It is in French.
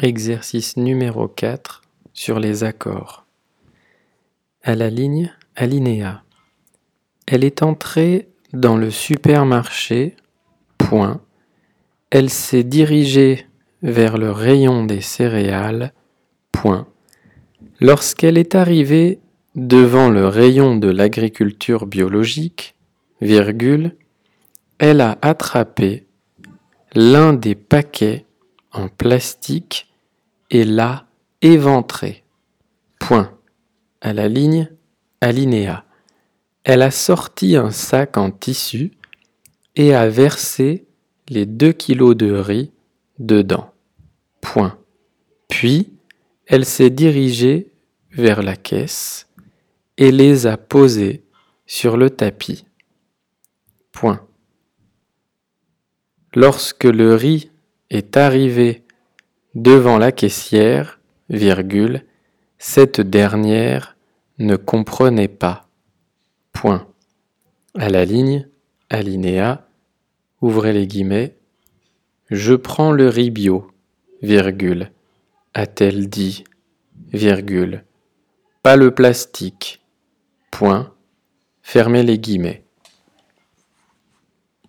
Exercice numéro 4 sur les accords. À la ligne alinéa. Elle est entrée dans le supermarché. Point. Elle s'est dirigée vers le rayon des céréales. Point. Lorsqu'elle est arrivée devant le rayon de l'agriculture biologique, virgule, elle a attrapé l'un des paquets en plastique et l'a éventré. Point. À la ligne alinéa. Elle a sorti un sac en tissu et a versé les deux kilos de riz dedans. Point. Puis, elle s'est dirigée vers la caisse et les a posés sur le tapis. Point. Lorsque le riz est arrivé devant la caissière, virgule, cette dernière ne comprenait pas. Point. À la ligne, alinéa, ouvrez les guillemets, je prends le riz bio, virgule, a-t-elle dit, virgule, pas le plastique, point, fermez les guillemets.